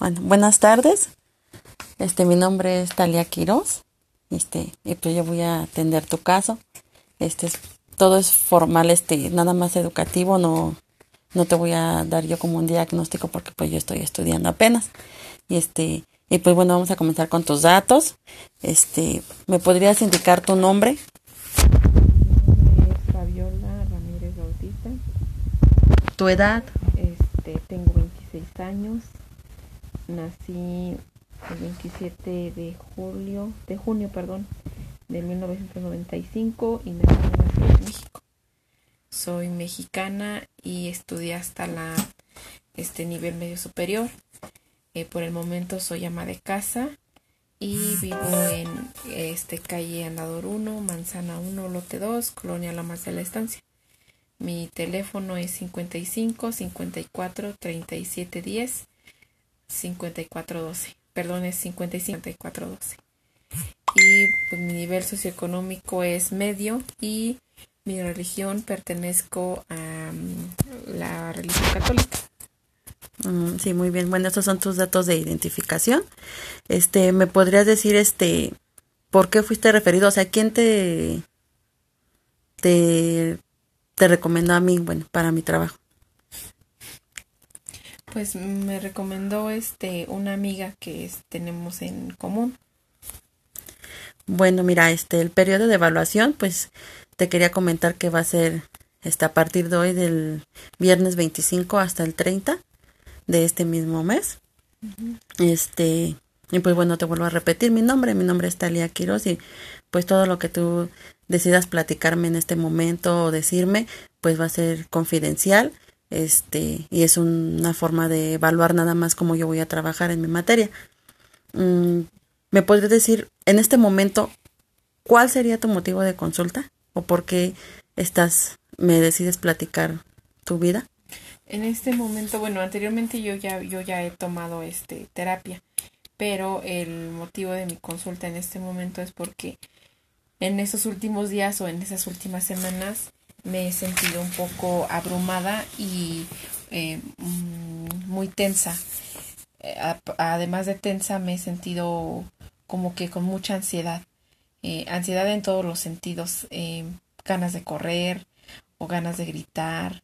Bueno, buenas tardes. Este, mi nombre es Talia Quiroz. Este, y pues yo voy a atender tu caso. Este, es, todo es formal, este, nada más educativo, no, no te voy a dar yo como un diagnóstico porque pues yo estoy estudiando apenas. Y este, y pues bueno, vamos a comenzar con tus datos. Este, ¿me podrías indicar tu nombre? Mi nombre es Fabiola Ramírez Bautista. Tu edad. Este, tengo 26 años. Nací el 27 de julio, de junio, perdón, de 1995 y nací en la de México. Soy mexicana y estudié hasta la este nivel medio superior. Eh, por el momento soy ama de casa y vivo en este calle Andador 1, Manzana 1, Lote 2, Colonia La Más de la Estancia. Mi teléfono es 55 54 37 10 5412. Perdón, es 55 5412. Y pues, mi nivel socioeconómico es medio y mi religión pertenezco a um, la religión católica. Mm, sí, muy bien. Bueno, estos son tus datos de identificación. Este, ¿me podrías decir este por qué fuiste referido? O sea, ¿quién te te, te recomendó a mí, bueno, para mi trabajo? Pues me recomendó este una amiga que es- tenemos en común. Bueno, mira, este, el periodo de evaluación, pues te quería comentar que va a ser este, a partir de hoy, del viernes 25 hasta el 30 de este mismo mes. Este, y pues bueno, te vuelvo a repetir mi nombre. Mi nombre es Talia Quiroz y pues todo lo que tú decidas platicarme en este momento o decirme, pues va a ser confidencial. Este, y es un- una forma de evaluar nada más cómo yo voy a trabajar en mi materia. Mm, ¿Me podrías decir en este momento cuál sería tu motivo de consulta o por qué estás me decides platicar tu vida? En este momento, bueno, anteriormente yo ya yo ya he tomado este terapia, pero el motivo de mi consulta en este momento es porque en esos últimos días o en esas últimas semanas me he sentido un poco abrumada y eh, mm, muy tensa. Eh, Además de tensa, me he sentido como que con mucha ansiedad. Eh, ansiedad en todos los sentidos. ganas de correr o ganas de gritar.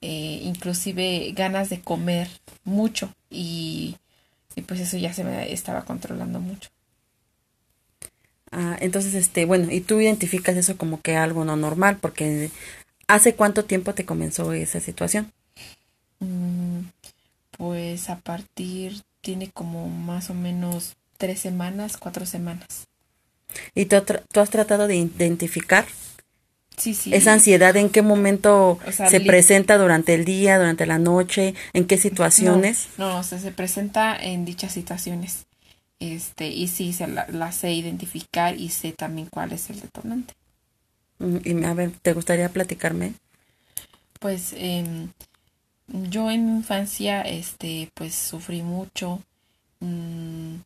inclusive ganas de comer mucho. Y, y pues eso ya se me estaba controlando mucho. Ah, entonces, este, bueno, y tú identificas eso como que algo no normal, porque ¿hace cuánto tiempo te comenzó esa situación? Mm, Pues a partir, tiene como más o menos tres semanas, cuatro semanas. ¿Y tú, has tratado de identificar Sí, sí. esa ansiedad? ¿En qué momento O sea, se presenta durante el día, durante la noche? ¿En qué situaciones? No, no, o sea, se presenta en dichas situaciones. Este, y sí, se la, la sé identificar y sé también cuál es el detonante. Mm, Y a ver, ¿te gustaría platicarme? Pues em, yo en mi infancia, este, pues sufrí mucho, mm,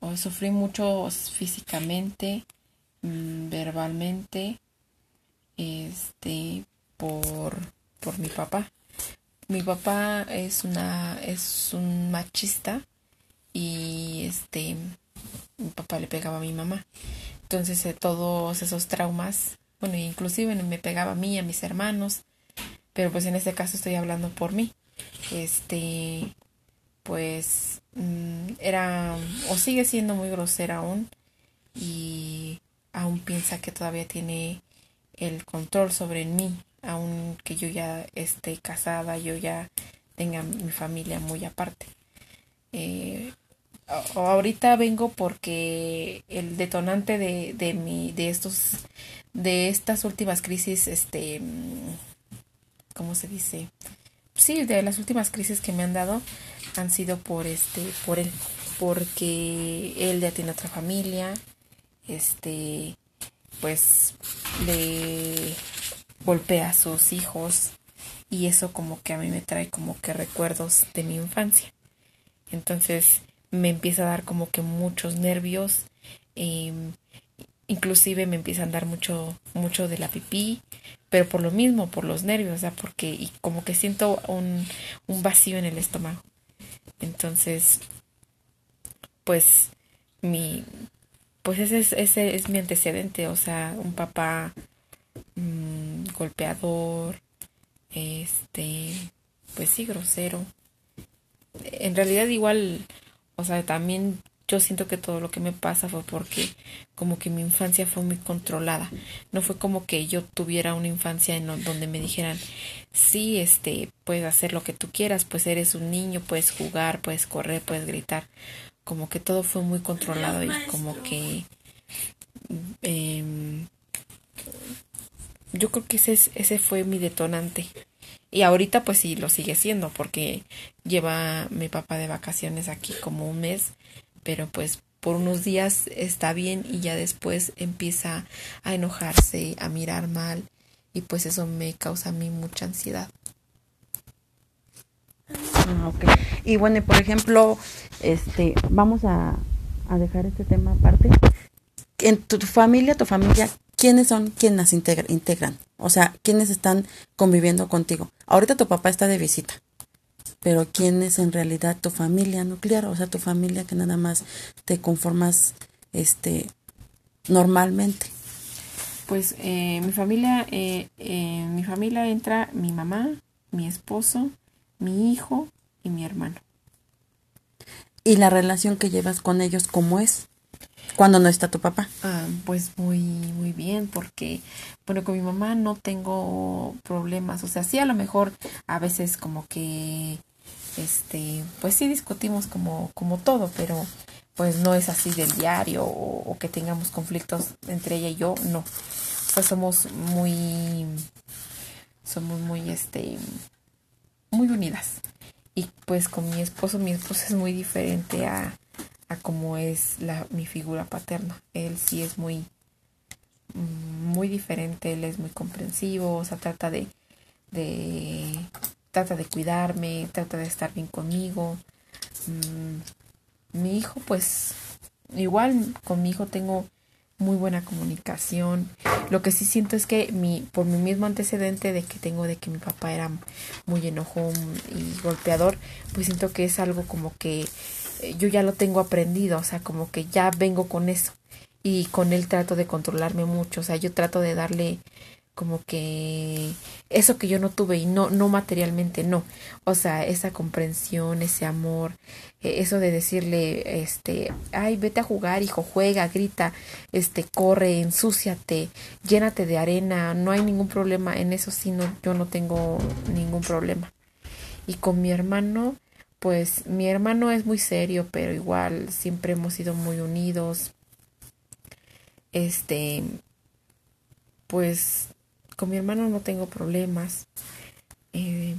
o sufrí mucho físicamente, mm, verbalmente, este, por, por mi papá. Mi papá es una, es un machista y este, mi papá le pegaba a mi mamá. Entonces eh, todos esos traumas, bueno, inclusive me pegaba a mí, a mis hermanos, pero pues en este caso estoy hablando por mí. Este, pues mm, era o sigue siendo muy grosera aún y aún piensa que todavía tiene el control sobre mí, aun que yo ya esté casada, yo ya tenga mi familia muy aparte. Eh, ahorita vengo porque el detonante de, de mi, de estos, de estas últimas crisis, este, mm, ¿cómo se dice? Sí, de las últimas crisis que me han dado han sido por este, por él, porque él ya tiene otra familia, este, pues le golpea a sus hijos y eso como que a mí me trae como que recuerdos de mi infancia. Entonces me empieza a dar como que muchos nervios, eh, inclusive me empieza a dar mucho, mucho de la pipí, pero por lo mismo, por los nervios, o porque y como que siento un, un vacío en el estómago. Entonces, pues mi pues ese es, ese es mi antecedente, o sea, un papá mm, golpeador, este, pues sí, grosero. En realidad igual, o sea, también yo siento que todo lo que me pasa fue porque como que mi infancia fue muy controlada. No fue como que yo tuviera una infancia en donde me dijeran, sí, este, puedes hacer lo que tú quieras, pues eres un niño, puedes jugar, puedes correr, puedes gritar. Como que todo fue muy controlado y como que eh, yo creo que ese, ese fue mi detonante. Y ahorita pues sí lo sigue siendo porque lleva mi papá de vacaciones aquí como un mes pero pues por unos días está bien y ya después empieza a enojarse, a mirar mal y pues eso me causa a mí mucha ansiedad. Ah. Y bueno, por ejemplo, este, vamos a, a dejar este tema aparte. En tu, familia, tu familia, ¿quiénes son quienes las integran? O sea, ¿quiénes están conviviendo contigo? Ahorita tu papá está de visita pero quién es en realidad tu familia nuclear, o sea, tu familia que nada más te conformas este normalmente. Pues eh, mi familia, eh, eh, mi familia entra mi mamá, mi esposo, mi hijo y mi hermano. ¿Y la relación que llevas con ellos cómo es? Cuando no está tu papá. Ah, pues muy, muy bien, porque, bueno, con mi mamá no tengo problemas. O sea, sí, a lo mejor a veces como que este, pues sí discutimos como, como todo, pero pues no es así del diario o, que tengamos conflictos entre ella y yo, no. Pues somos muy, somos muy, este, muy unidas. Y pues con mi esposo, mi esposo es muy diferente a, como es la, mi figura paterna. Él sí es muy, muy diferente, él es muy comprensivo, o sea, trata de, de trata de cuidarme, trata de estar bien conmigo. Mm, mi hijo, pues, igual con mi hijo tengo muy buena comunicación. Lo que sí siento es que mi, por mi mismo antecedente de que tengo de que mi papá era muy enojón y golpeador, pues siento que es algo como que eh, yo ya lo tengo aprendido, o sea, como que ya vengo con eso. Y con él trato de controlarme mucho, o sea, yo trato de darle como que eso que yo no tuve y no no materialmente no. O sea esa comprensión ese amor e, eso de decirle este ay vete a jugar hijo juega grita este corre ensúciate llénate de arena no hay ningún problema en eso sí no yo no tengo ningún problema y con mi hermano pues mi hermano es muy serio pero igual siempre hemos sido muy unidos. Este pues con mi hermano no tengo problemas. Eh,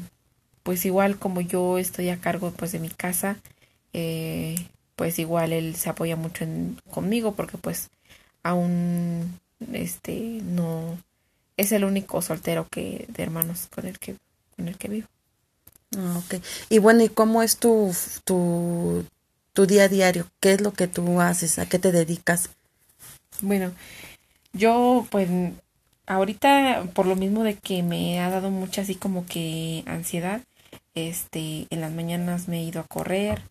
pues igual como yo estoy a cargo pues de mi casa, eh, pues igual él se apoya mucho en, conmigo porque pues aún este no es el único soltero que de hermanos con el que con el que vivo. Ah, ok. Y bueno, ¿y cómo es tu, tu, tu día a diario? ¿Qué es lo que tú haces? ¿A qué te dedicas? Bueno, yo pues ahorita por lo mismo de que me ha dado mucha así como que ansiedad, este, en las mañanas me he ido a correr,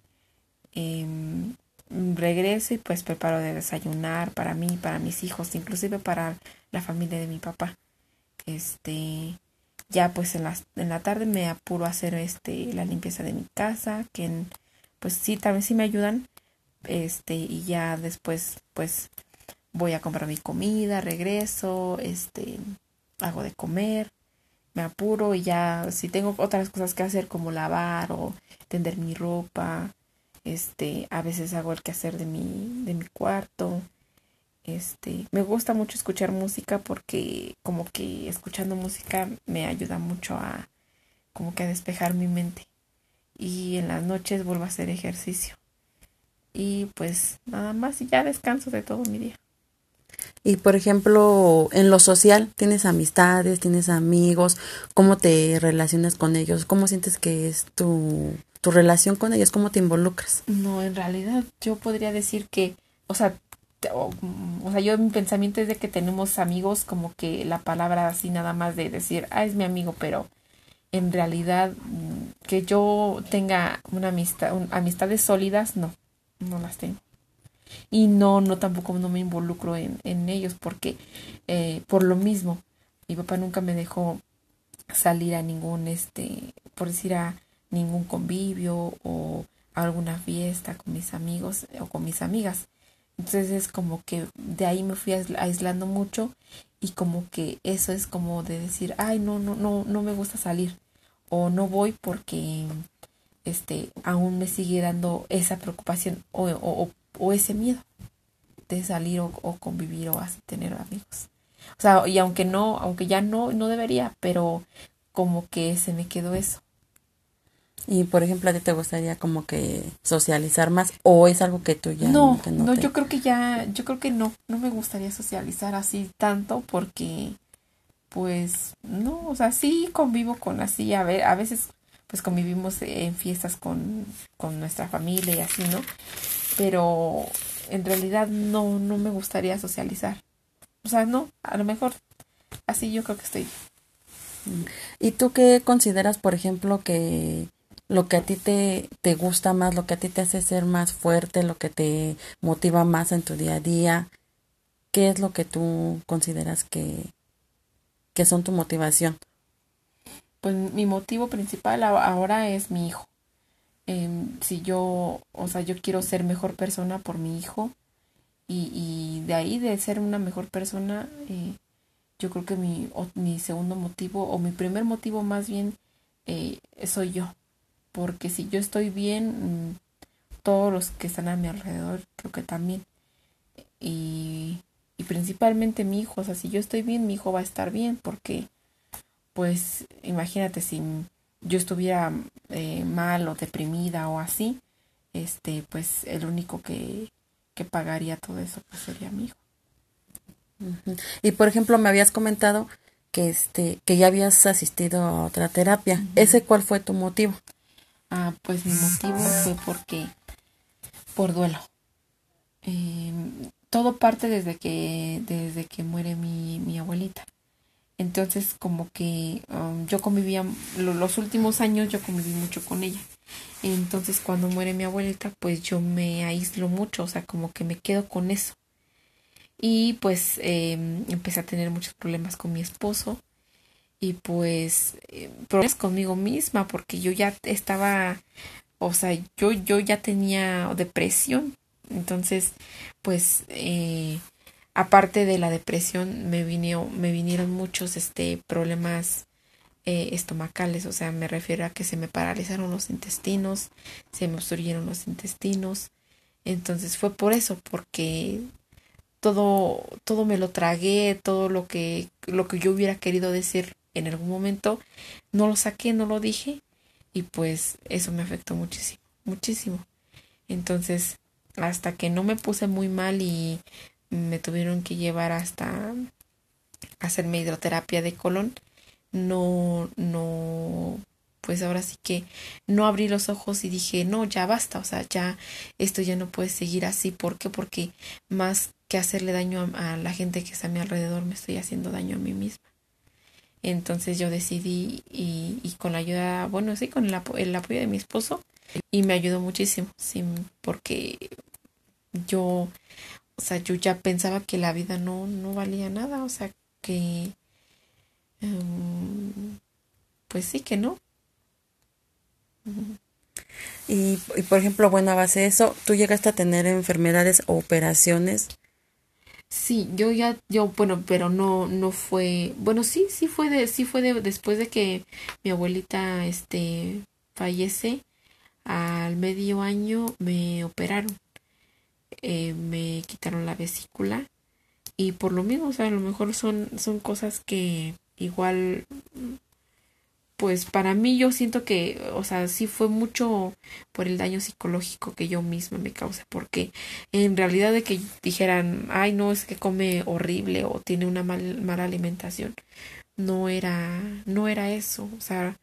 em, regreso y pues preparo de desayunar para mí, para mis hijos, inclusive para la familia de mi papá. Este, ya pues en la, en la tarde me apuro a hacer este la limpieza de mi casa, que pues sí, también sí me ayudan, este, y ya después pues voy a comprar mi comida, regreso, este, hago de comer, me apuro y ya si tengo otras cosas que hacer como lavar o tender mi ropa, este, a veces hago el quehacer de mi, de mi cuarto. Este, me gusta mucho escuchar música porque como que escuchando música me ayuda mucho a como que a despejar mi mente. Y en las noches vuelvo a hacer ejercicio. Y pues nada más y ya descanso de todo mi día. Y por ejemplo, en lo social, ¿tienes amistades, tienes amigos? ¿Cómo te relacionas con ellos? ¿Cómo sientes que es tu, tu relación con ellos? ¿Cómo te involucras? No, en realidad yo podría decir que, o sea, o, sea, yo mi pensamiento es de que tenemos amigos como que la palabra así nada más de decir, ah, es mi amigo, pero en realidad mm, que yo tenga una amistad, amistades sólidas, no, no las tengo. Y no, no tampoco no me involucro en, en ellos porque eh, por lo mismo, mi papá nunca me dejó salir a ningún, este, por decir a ningún convivio o a alguna fiesta con mis amigos o con mis amigas. Entonces es como que de ahí me fui aislando mucho y como que eso es como de decir, ay, no, no, no, no me gusta salir o no voy porque este aún me sigue dando esa preocupación o, o, o ese miedo de salir o, o, convivir o así tener amigos. O sea, y aunque no, aunque ya no, no debería, pero como que se me quedó eso. Y por ejemplo, ¿a ti te gustaría como que socializar más o es algo que tú ya no? No, yo creo que ya, yo creo que no, no me gustaría socializar así tanto porque, pues, no, o sea, sí convivo con así, a ver, a veces pues convivimos en fiestas con, con nuestra familia y así, ¿no? Pero en realidad no, no me gustaría socializar. O sea, no, a lo mejor así yo creo que estoy. ¿Y tú qué consideras, por ejemplo, que lo que a ti te, te gusta más, lo que a ti te hace ser más fuerte, lo que te motiva más en tu día a día, ¿qué es lo que tú consideras que, que son tu motivación? Pues mi motivo principal ahora es mi hijo. Em, si yo, o sea, yo quiero ser mejor persona por mi hijo y, y de ahí de ser una mejor persona, eh, yo creo que mi, mi segundo motivo o mi primer motivo más bien eh, soy yo porque si yo estoy bien, mm, todos los que están a mi alrededor creo que también. Y, y principalmente mi hijo, o sea, si yo estoy bien, mi hijo va a estar bien, porque pues imagínate si yo estuviera eh, mal o deprimida o así, este, pues el único que, que pagaría todo eso pues sería mi hijo. Y por ejemplo, me habías comentado que este que ya habías asistido a otra terapia. ¿Ese cuál fue tu motivo? Ah, pues mi motivo fue porque, por duelo. Em, todo parte desde que, desde que muere mi, mi abuelita. Entonces, como que um, yo convivía, los últimos años yo conviví mucho con ella. Entonces, cuando muere mi abuelita, pues yo me aíslo mucho, o sea, como que me quedo con eso. Y pues em, empecé a tener muchos problemas con mi esposo y pues eh, problemas conmigo misma porque yo ya estaba, o sea, yo, yo ya tenía depresión. Entonces, pues, eh, aparte de la depresión, me, vino, me vinieron muchos este, problemas eh, estomacales, o sea, me refiero a que se me paralizaron los intestinos, se me obstruyeron los intestinos. Entonces fue por eso, porque todo, todo me lo tragué, todo lo que, lo que yo hubiera querido decir en algún momento no lo saqué, no lo dije y pues eso me afectó muchísimo, muchísimo. Entonces, hasta que no me puse muy mal y me tuvieron que llevar hasta hacerme hidroterapia de colon, no, no, pues ahora sí que no abrí los ojos y dije, no, ya basta, o sea, ya esto ya no puede seguir así. ¿Por qué? Porque más que hacerle daño a, la gente que está a mi alrededor, me estoy haciendo daño a mí misma. Entonces yo decidí y, y con la ayuda, bueno, sí, con el, el, apoyo de mi esposo y me ayudó muchísimo, sí, porque yo, sea, yo ya pensaba que la vida no, no valía nada, o sea, que, um, pues sí, que no. Y, y, por ejemplo, bueno, a base de eso, ¿tú llegaste a tener enfermedades o operaciones Sí, yo ya, yo, bueno, pero no, no fue, bueno, sí, sí fue de, sí fue de, después de que mi abuelita, este, fallece, al medio año me operaron, eh, me quitaron la vesícula y por lo mismo, o sea, a lo mejor son, son cosas que igual pues para mí yo siento que, o sea, sí fue mucho por el daño psicológico que yo misma me causé, porque en realidad de que dijeran, ay, no, es que come horrible o tiene una mal, mala alimentación, no era, no era eso, o sea,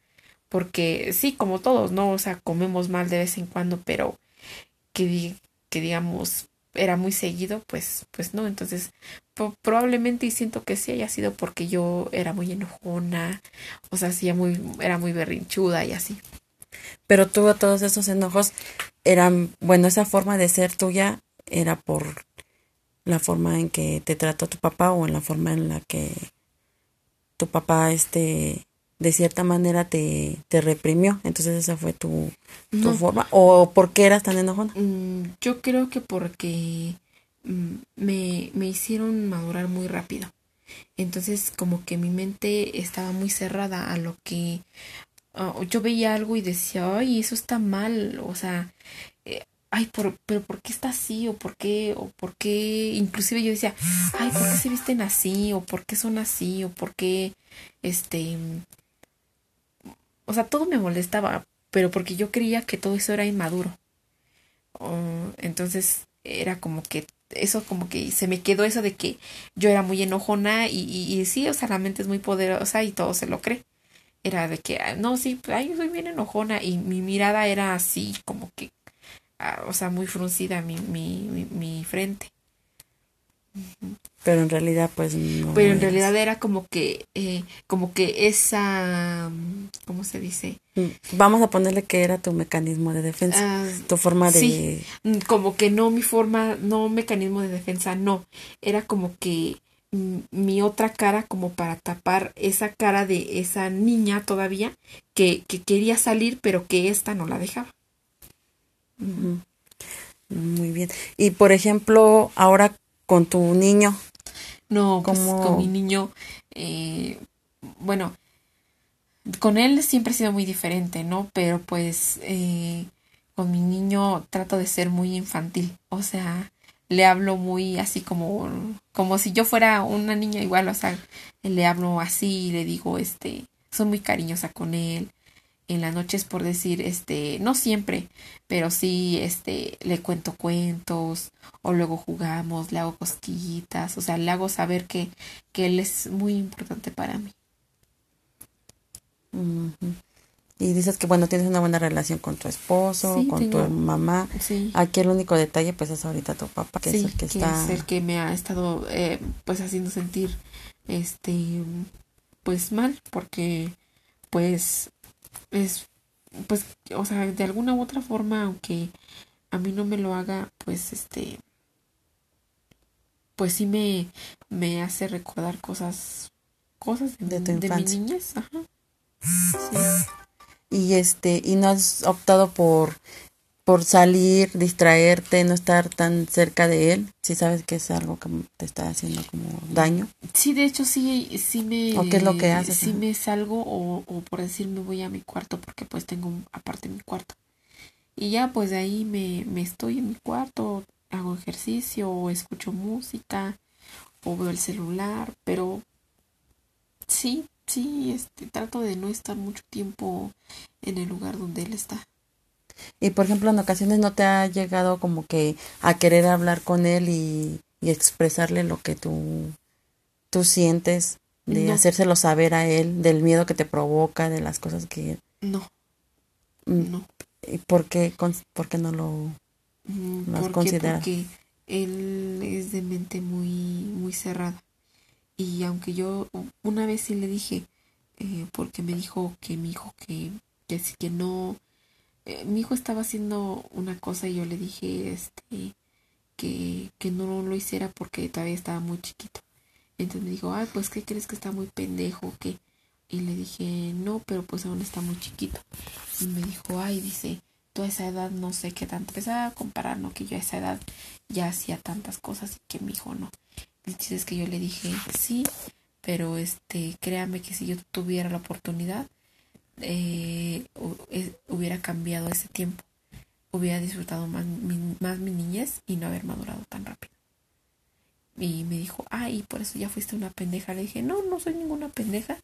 porque sí, como todos, ¿no? O sea, comemos mal de vez en cuando, pero que, que digamos, era muy seguido, pues, pues no. Entonces, probablemente y siento que sí haya sido porque yo era muy enojona, o sea, sí, muy, era muy berrinchuda y así. Pero tuvo todos esos enojos, eran, bueno, esa forma de ser tuya era por la forma en que te trató tu papá o en la forma en la que tu papá, este, de cierta manera te, te reprimió. Entonces esa fue tu, tu forma. ¿O por qué eras tan enojona? Mm, yo creo que porque mm, me, me hicieron madurar muy rápido. Entonces como que mi mente estaba muy cerrada a lo que yo veía algo y decía, ay, eso está mal. O sea, eh, ay, por, pero ¿por qué está así? ¿O por qué? ¿O por qué? Inclusive yo decía, ay, ¿por qué se visten así? ¿O por qué son así? ¿O por qué, este, o sea, todo me molestaba, pero porque yo creía que todo eso era inmaduro. entonces era como que eso como que se me quedó eso de que yo era muy enojona y, y, sí, o sea, la mente es muy poderosa y todo se lo cree. Era de que, ah, no, sí, ay, yo soy bien enojona y mi mirada era así como que, ah, o sea, muy fruncida mi, mi, mi, mi frente. Pero en realidad, pues no. Pero en realidad era como que, eh, como que esa, ¿cómo se dice? Mm, vamos a ponerle que era tu mecanismo de defensa, ah, tu forma de. Sí, mm, como que no mi forma, no mecanismo de defensa, no. Era como que mm, mi otra cara como para tapar esa cara de esa niña todavía que, que quería salir pero que esta no la dejaba. Muy bien. Y por ejemplo, ahora con tu niño? No, pues, con mi niño, eh, bueno, con él siempre ha sido muy diferente, ¿no? Pero pues eh, con mi niño trato de ser muy infantil, o sea, le hablo muy así como, como si yo fuera una niña igual, o sea, le hablo así, le digo, este, soy muy cariñosa con él, en las noches por decir, este, no siempre, pero sí, este, le cuento cuentos o luego jugamos, le hago cosquillitas, o sea, le hago saber que, que él es muy importante para mí. Y dices que, bueno, tienes una buena relación con tu esposo, con tu mamá. Sí. Aquí el único detalle, pues, es ahorita tu papá, que es el que, está... es el que me ha estado, eh, pues, haciendo sentir, este, pues, mal, porque, pues, es, pues, o sea, de alguna u otra forma, aunque a mí no me lo haga, pues, este, pues sí me, me hace recordar cosas, cosas de, de, mi niñez, ajá. Y este, y no has optado por por salir, distraerte, no estar tan cerca de él, si sabes que es algo que te está haciendo como daño. Sí, de hecho sí, sí me... ¿O qué es lo que haces? Sí me salgo o, o por decir me voy a mi cuarto porque pues tengo aparte mi cuarto. Y ya pues de ahí me, me estoy en mi cuarto, hago ejercicio o escucho música o veo el celular, pero sí, sí, este, trato de no estar mucho tiempo en el lugar donde él está. Y por ejemplo, en ocasiones no te ha llegado como que a querer hablar con él y, expresarle lo que tú, tú sientes, de hacérselo saber a él, del miedo que te provoca, de las cosas que... No. Mm, no. ¿Y por qué, por qué no lo, mm, has considerado? Porque él es de mente muy, muy cerrada. Y aunque yo una vez sí le dije, eh, porque me dijo que mi hijo que, que, que no eh, mi hijo estaba haciendo una cosa y yo le dije este que, que no lo hiciera porque todavía estaba muy chiquito. Entonces me dijo, ay, pues ¿qué crees que está muy pendejo qué? Y le dije, no, pero pues aún está muy chiquito. Y me dijo, ay, dice, toda esa edad no sé qué tanto. Empezaba a comparar, ¿no? Que yo a esa edad ya hacía tantas cosas y que mi hijo no. Entonces que yo le dije, sí, pero este, créame que si yo tuviera la oportunidad, eh, hubiera cambiado ese tiempo, hubiera disfrutado más mi, más niñez y no haber madurado tan rápido. Y me dijo, ay, por eso ya fuiste una pendeja. Le dije, no, no soy ninguna pendeja.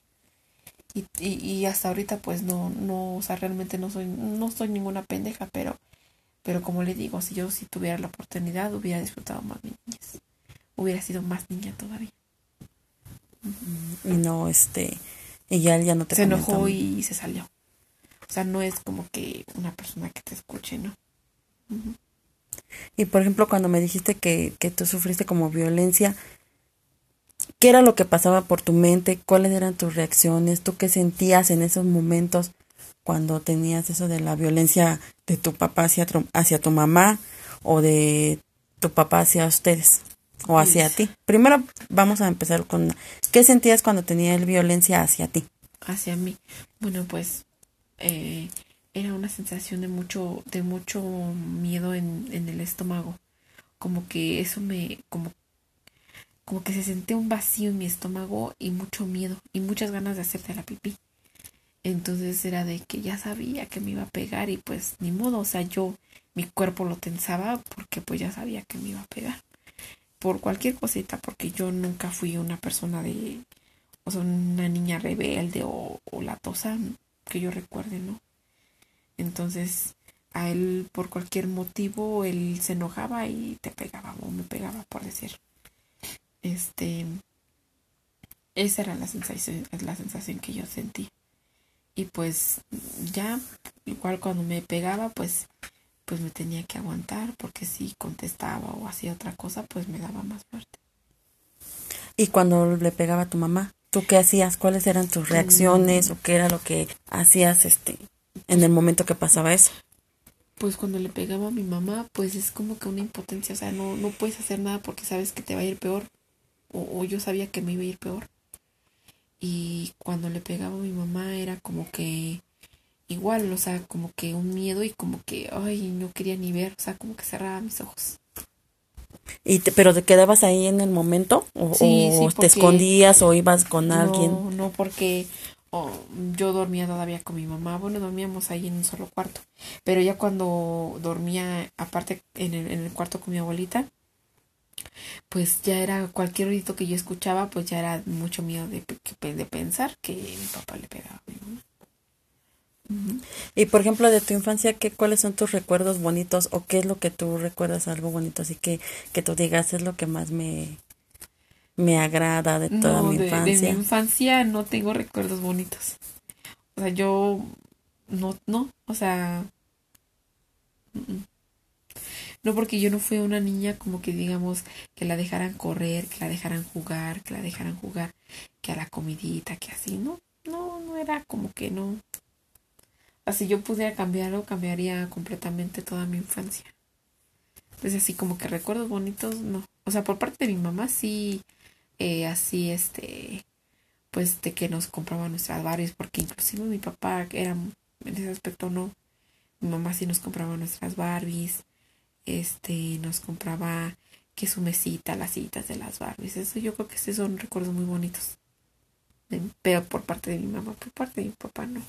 Y, y, hasta ahorita pues no, no, o sea, realmente no soy, no soy ninguna pendeja, pero, pero como le digo, si yo si tuviera la oportunidad hubiera disfrutado más mi niñez. Hubiera sido más niña todavía. Y no, este, y ya él ya no te Se enojó y se salió. O sea, no es como que una persona que te escuche, ¿no? Y por ejemplo, cuando me dijiste que, que tú sufriste como violencia, ¿qué era lo que pasaba por tu mente? ¿Cuáles eran tus reacciones? ¿Tú qué sentías en esos momentos cuando tenías eso de la violencia de tu papá hacia, hacia tu mamá o de tu papá hacia ustedes o hacia ti? Primero vamos a empezar con ¿qué sentías cuando tenía el violencia hacia ti? Hacia mí. Bueno, pues eh, era una sensación de mucho, de mucho miedo en, en el estómago. Como que eso me, como, como que se sentía un vacío en mi estómago y mucho miedo y muchas ganas de hacerte la pipí. Entonces era de que ya sabía que me iba a pegar y pues ni modo, o sea, yo mi cuerpo lo tensaba porque pues ya sabía que me iba a pegar. Por cualquier cosita, porque yo nunca fui una persona de, o sea, una niña rebelde o, o latosa, que yo recuerde, ¿no? Entonces, a él por cualquier motivo, él se enojaba y te pegaba o me pegaba, por decir. Este, esa era la sensación, la sensación que yo sentí. Y pues ya, igual cuando me pegaba, pues, pues me tenía que aguantar, porque si contestaba o hacía otra cosa, pues me daba más fuerte. ¿Y cuando le pegaba a tu mamá? ¿Tú qué hacías? ¿Cuáles eran tus reacciones? ¿O qué era lo que hacías este en el momento que pasaba eso? Pues cuando le pegaba a mi mamá, pues es como que una impotencia, o sea, no, no puedes hacer nada porque sabes que te va a ir peor, o, yo sabía que me iba a ir peor. Y cuando le pegaba a mi mamá era como que igual, o sea, como que un miedo y como que, ay, no quería ni ver, o sea, como que cerraba mis ojos. ¿Y pero te quedabas ahí en el momento? ¿O, te escondías o ibas con alguien? No, no, porque yo dormía todavía con mi mamá, bueno, dormíamos ahí en un solo cuarto, pero ya cuando dormía aparte en el, en el cuarto con mi abuelita, pues ya era cualquier ruido que yo escuchaba, pues ya era mucho miedo de, de pensar que mi papá le pegaba a mi mamá. Y por ejemplo, de tu infancia, ¿qué, ¿cuáles son tus recuerdos bonitos o qué es lo que tú recuerdas algo bonito? Así que, que tú digas, es lo que más me, me agrada de toda mi infancia. De mi infancia no tengo recuerdos bonitos. O sea, yo no, no, o sea, no porque yo no fui una niña como que digamos que la dejaran correr, que la dejaran jugar, que la dejaran jugar, que a la comidita, que así, no, no, no era como que no. Así yo pudiera cambiarlo, cambiaría completamente toda mi infancia. Entonces así como que recuerdos bonitos, no. O sea, por parte de mi mamá sí eh, así este pues de que nos compraba nuestras Barbies porque inclusive mi papá era en ese aspecto no mi mamá sí nos compraba nuestras Barbies este nos compraba que su mesita las citas de las Barbies eso yo creo que esos son recuerdos muy bonitos pero por parte de mi mamá por parte de mi papá no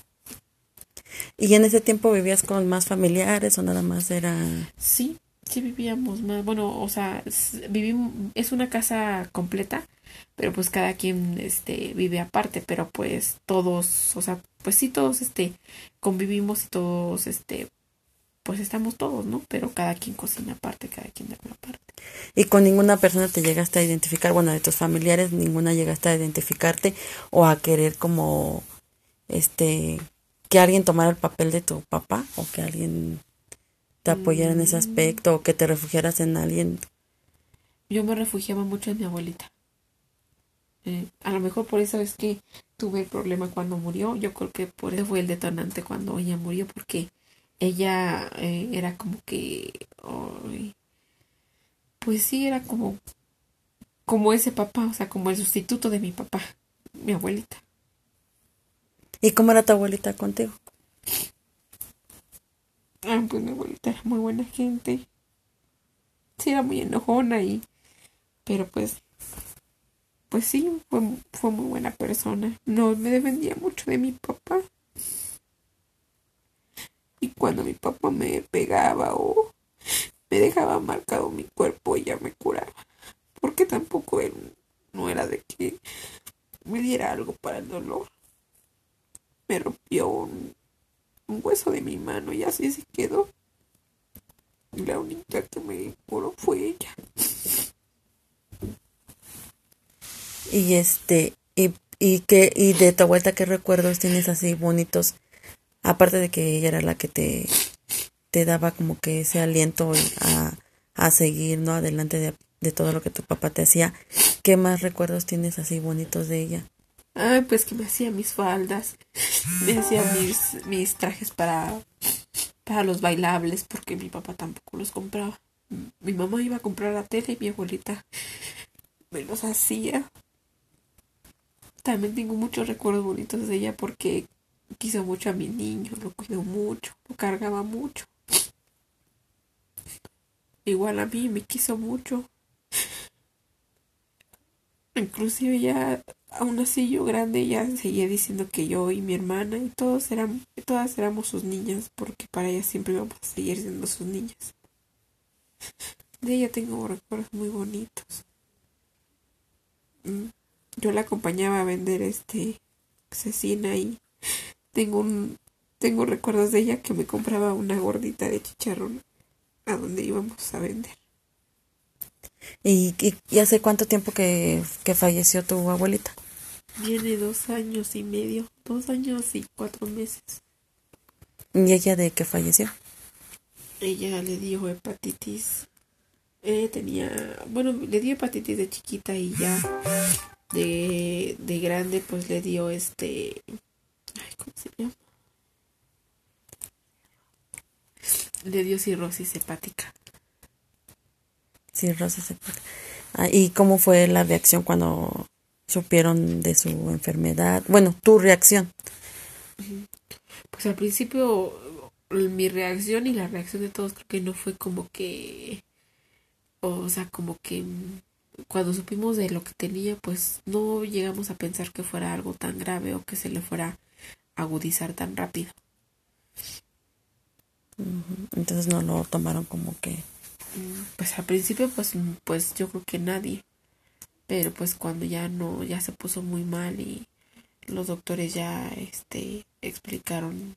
y en ese tiempo vivías con más familiares o nada más era sí sí vivíamos más bueno o sea vivimos es una casa completa pero pues cada quien este vive aparte, pero pues todos, o sea, pues sí todos este convivimos y todos este pues estamos todos, ¿no? Pero cada quien cocina aparte, cada quien de una parte. Y con ninguna persona te llegaste a identificar, bueno, de tus familiares ninguna llegaste a identificarte o a querer como este que alguien tomara el papel de tu papá o que alguien te apoyara en ese mm. aspecto o que te refugiaras en alguien. Yo me refugiaba mucho en mi abuelita. Eh, a lo mejor por eso es que tuve el problema cuando murió. Yo creo que por eso fue el detonante cuando ella murió, porque ella eh, era como que, pues sí, era como, como ese papá, o sea, como el sustituto de mi papá, mi abuelita. ¿Y cómo era tu abuelita contigo? Ah, pues mi abuelita era muy buena gente. Sí, era muy enojona y, pero pues pues sí, fue, fue muy buena persona. No me defendía mucho de mi papá. Y cuando mi papá me pegaba o me dejaba marcado mi cuerpo, ella me curaba. Porque tampoco él no era de que me diera algo para el dolor. Me rompió un, hueso de mi mano y así se quedó. Y la única que me curó fue ella. Y este, y, y que, y de tu vuelta, ¿qué recuerdos tienes así bonitos? Aparte de que ella era la que te, te daba como que ese aliento a, a seguir, ¿no? Adelante de, de todo lo que tu papá te hacía. ¿Qué más recuerdos tienes así bonitos de ella? Ay, pues que me hacía mis faldas, me hacía mis, mis trajes para, para los bailables, porque mi papá tampoco los compraba. Mi mamá iba a comprar la tele y mi abuelita me los hacía. También tengo muchos recuerdos bonitos de ella porque quiso mucho a mi niño, lo cuidó mucho, lo cargaba mucho. Igual a mí me quiso mucho. Inclusive ya, aún así yo grande, ya seguía diciendo que yo y mi hermana y todos eran, todas éramos sus niñas, porque para ella siempre íbamos a seguir siendo sus niñas. De ella tengo recuerdos muy bonitos. Mm, yo la acompañaba a vender este cecina y tengo un tengo recuerdos de ella que me compraba una gordita de chicharrón a donde íbamos a vender. ¿Y, y, hace cuánto tiempo que, que, falleció tu abuelita? Viene dos años y medio, dos años y cuatro meses. ¿Y ella de qué falleció? Ella le dio hepatitis. Eh, tenía, bueno, le dio hepatitis de chiquita y ya de, de grande pues le dio este, ay, ¿cómo se llama? le dio cirrosis hepática. Cirrosis hepática. Ah, ¿Y cómo fue la reacción cuando supieron de su enfermedad? Bueno, tu reacción. Pues al principio mi reacción y la reacción de todos creo que no fue como que, o sea, como que cuando supimos de lo que tenía, pues no llegamos a pensar que fuera algo tan grave o que se le fuera a agudizar tan rápido. Entonces no lo tomaron como que... Pues al principio pues, pues yo creo que nadie. Pero pues cuando ya no, ya se puso muy mal y los doctores ya este explicaron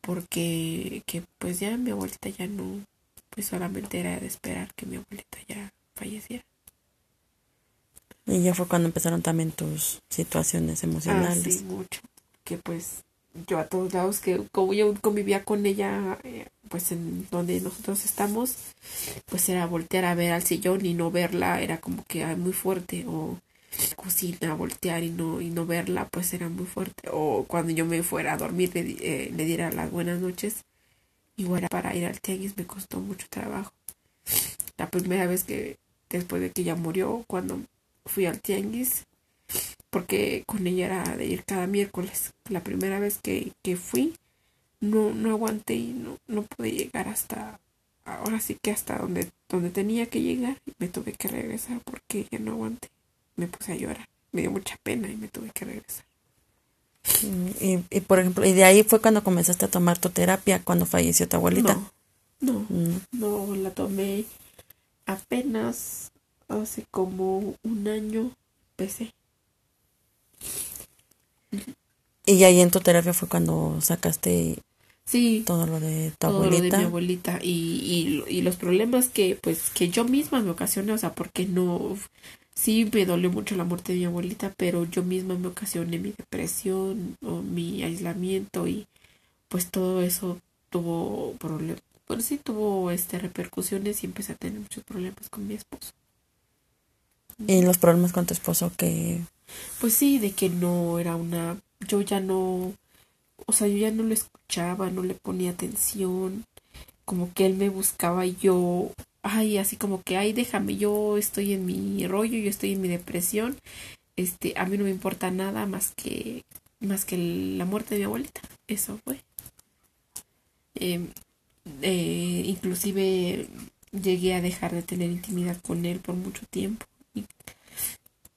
porque que pues ya mi abuelita ya no, pues solamente era de esperar que mi abuelita ya falleciera. Y ya fue cuando empezaron también tus situaciones emocionales. Ah, sí, mucho. Que pues yo a todos lados que como yo convivía con ella eh, pues en donde nosotros estamos pues era voltear a ver al sillón y no verla era como que muy fuerte o cocina voltear y no y no verla pues era muy fuerte. O cuando yo me fuera a dormir le, eh, le diera las buenas noches igual para ir al tianguis me costó mucho trabajo. La primera vez que después de que ella murió cuando fui al tianguis porque con ella era de ir cada miércoles. La primera vez que, que fui, no, no aguanté y no, no pude llegar hasta, ahora sí que hasta donde, donde tenía que llegar y me tuve que regresar porque ya no aguanté. Me puse a llorar, me dio mucha pena y me tuve que regresar. Mm, y, y por ejemplo, y de ahí fue cuando comenzaste a tomar tu terapia, cuando falleció tu abuelita. No, no, mm. no la tomé apenas hace como un año, empecé. Y ahí en tu terapia fue cuando sacaste sí, todo lo de tu todo abuelita. Lo de mi abuelita y, y, y, los problemas que pues que yo misma me ocasioné, o sea, porque no sí me dolió mucho la muerte de mi abuelita, pero yo misma me ocasioné mi depresión o mi aislamiento y pues todo eso tuvo problemas. Bueno, sí tuvo este repercusiones y empecé a tener muchos problemas con mi esposo. ¿Y los problemas con tu esposo que pues sí, de que no era una, yo ya no, o sea, yo ya no lo escuchaba, no le ponía atención, como que él me buscaba y yo, ay, así como que, ay, déjame, yo estoy en mi rollo, yo estoy en mi depresión, este, a mí no me importa nada más que, más que la muerte de mi abuelita, eso fue. Eh, eh, inclusive llegué a dejar de tener intimidad con él por mucho tiempo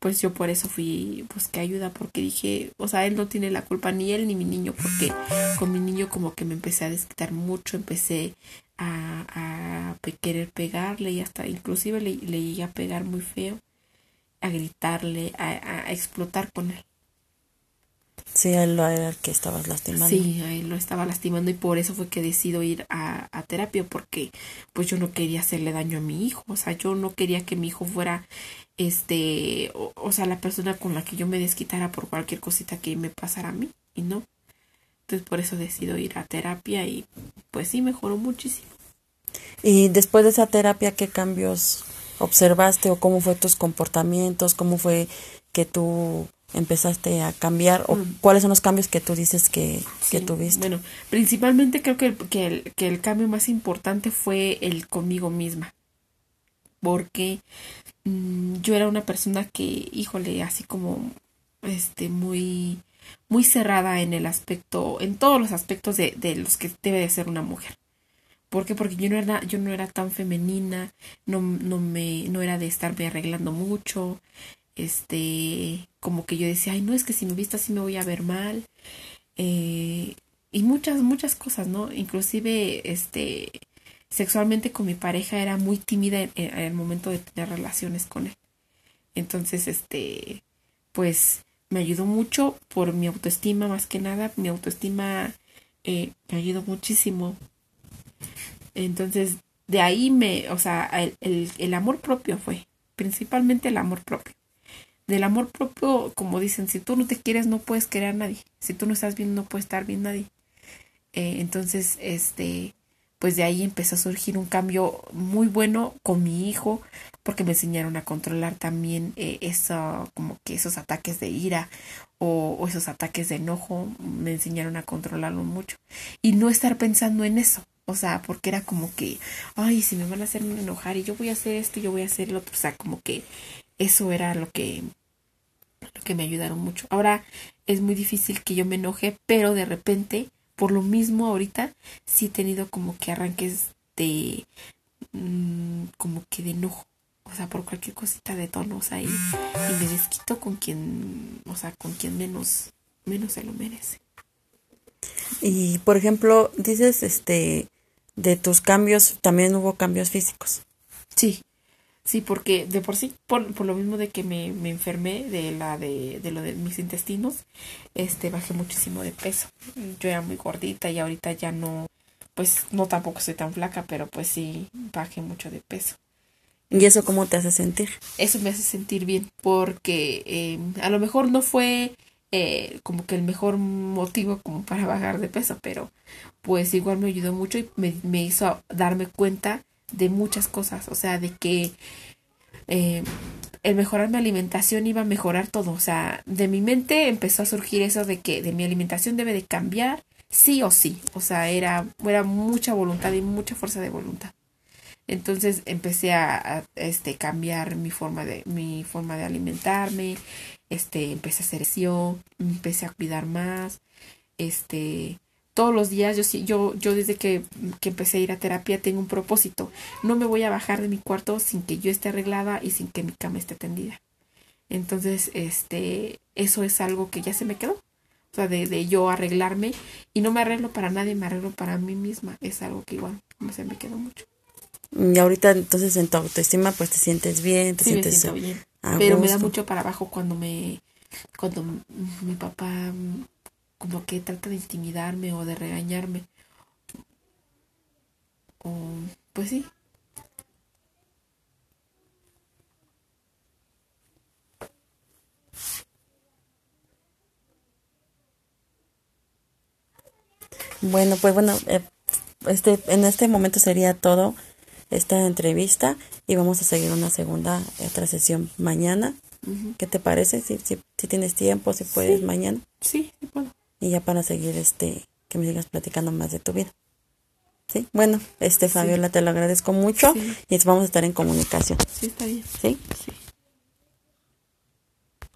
pues yo por eso fui, busqué ayuda porque dije, o sea, él no tiene la culpa, ni él ni mi niño, porque con mi niño como que me empecé a desquitar mucho, empecé a, a querer pegarle y hasta inclusive le, le llegué a pegar muy feo, a gritarle, a explotar con él. Sí, a él era el que estabas lastimando. Sí, a él lo estaba lastimando y por eso fue que decido ir a, a, terapia porque pues yo no quería hacerle daño a mi hijo, o sea, yo no quería que mi hijo fuera este, o, o sea, la persona con la que yo me desquitara por cualquier cosita que me pasara a mí y no. Entonces por eso decido ir a terapia y pues sí, mejoró muchísimo. Y después de esa terapia, ¿qué cambios observaste o cómo fue tus comportamientos? ¿Cómo fue que tú empezaste a cambiar o mm. cuáles son los cambios que tú dices que, que tuviste? Bueno, principalmente creo que el, que, el, que el cambio más importante fue el conmigo misma. Porque mm, yo era una persona que, híjole, así como este muy muy cerrada en el aspecto, en todos los aspectos de, de los que debe de ser una mujer. ¿Por qué? Porque yo no era, yo no era tan femenina, no, no me, no era de estarme arreglando mucho, este, como que yo decía, ay, no, es que si me visto así me voy a ver mal, eh, y muchas, muchas cosas, ¿no? Inclusive, este, sexualmente con mi pareja era muy tímida en, el momento de tener relaciones con él. Entonces, este, pues, me ayudó mucho por mi autoestima más que nada. Mi autoestima eh, me ayudó muchísimo. Entonces, de ahí me, o sea, el, el, amor propio fue, principalmente el amor propio. Del amor propio, como dicen, si tú no te quieres, no puedes querer a nadie. Si tú no estás bien, no puede estar bien nadie. Eh, entonces, este, pues de ahí empezó a surgir un cambio muy bueno con mi hijo, porque me enseñaron a controlar también eh, eso, como que esos ataques de ira o, esos ataques de enojo, me enseñaron a controlarlo mucho y no estar pensando en eso. O sea, porque era como que, ay, si me van a hacer enojar y yo voy a hacer esto y yo voy a hacer lo otro. O sea, como que eso era lo que, lo que me ayudaron mucho. Ahora es muy difícil que yo me enoje, pero de repente, por lo mismo ahorita, sí he tenido como que arranques de, mm, como que de enojo o sea, por cualquier cosita de tonos ahí y me desquito con quien, o sea, con quien menos, menos se lo merece. Y por ejemplo, dices, este, de tus cambios, también hubo cambios físicos. Sí, sí, porque de por sí, por, por lo mismo de que me, me enfermé de la de, de lo de mis intestinos, este, bajé muchísimo de peso. Yo era muy gordita y ahorita ya no, pues no tampoco soy tan flaca, pero pues sí, bajé mucho de peso. ¿Y eso cómo te hace sentir? Eso me hace sentir bien, porque eh, a lo mejor no fue eh, como que el mejor motivo como para bajar de peso, pero pues igual me ayudó mucho y me, me hizo darme cuenta de muchas cosas, o sea, de que eh, el mejorar mi alimentación iba a mejorar todo, o sea, de mi mente empezó a surgir eso de que de mi alimentación debe de cambiar sí o sí, o sea, era, era mucha voluntad y mucha fuerza de voluntad. Entonces empecé a, este, cambiar mi forma de, mi forma de alimentarme, este, empecé a hacer eso, empecé a cuidar más, este, todos los días, yo yo, yo desde que, que, empecé a ir a terapia tengo un propósito. No me voy a bajar de mi cuarto sin que yo esté arreglada y sin que mi cama esté tendida. Entonces, este, eso es algo que ya se me quedó. O sea, de, de yo arreglarme. Y no me arreglo para nadie, me arreglo para mí misma. Es algo que igual se me quedó mucho. Y ahorita entonces en tu autoestima pues te sientes bien, te sientes bien. Pero me da mucho para abajo cuando me cuando mi papá como que trata de intimidarme o de regañarme. O pues sí. Bueno, pues bueno, eh, este en este momento sería todo esta entrevista y vamos a seguir una segunda, otra sesión mañana. ¿Qué te parece? Si, si, tienes tiempo, si puedes mañana. Sí, sí puedo. Y ya para seguir, este, que me sigas platicando más de tu vida. Sí, bueno, este Fabiola, te lo agradezco mucho y vamos a estar en comunicación. Sí, está bien. Sí. Sí.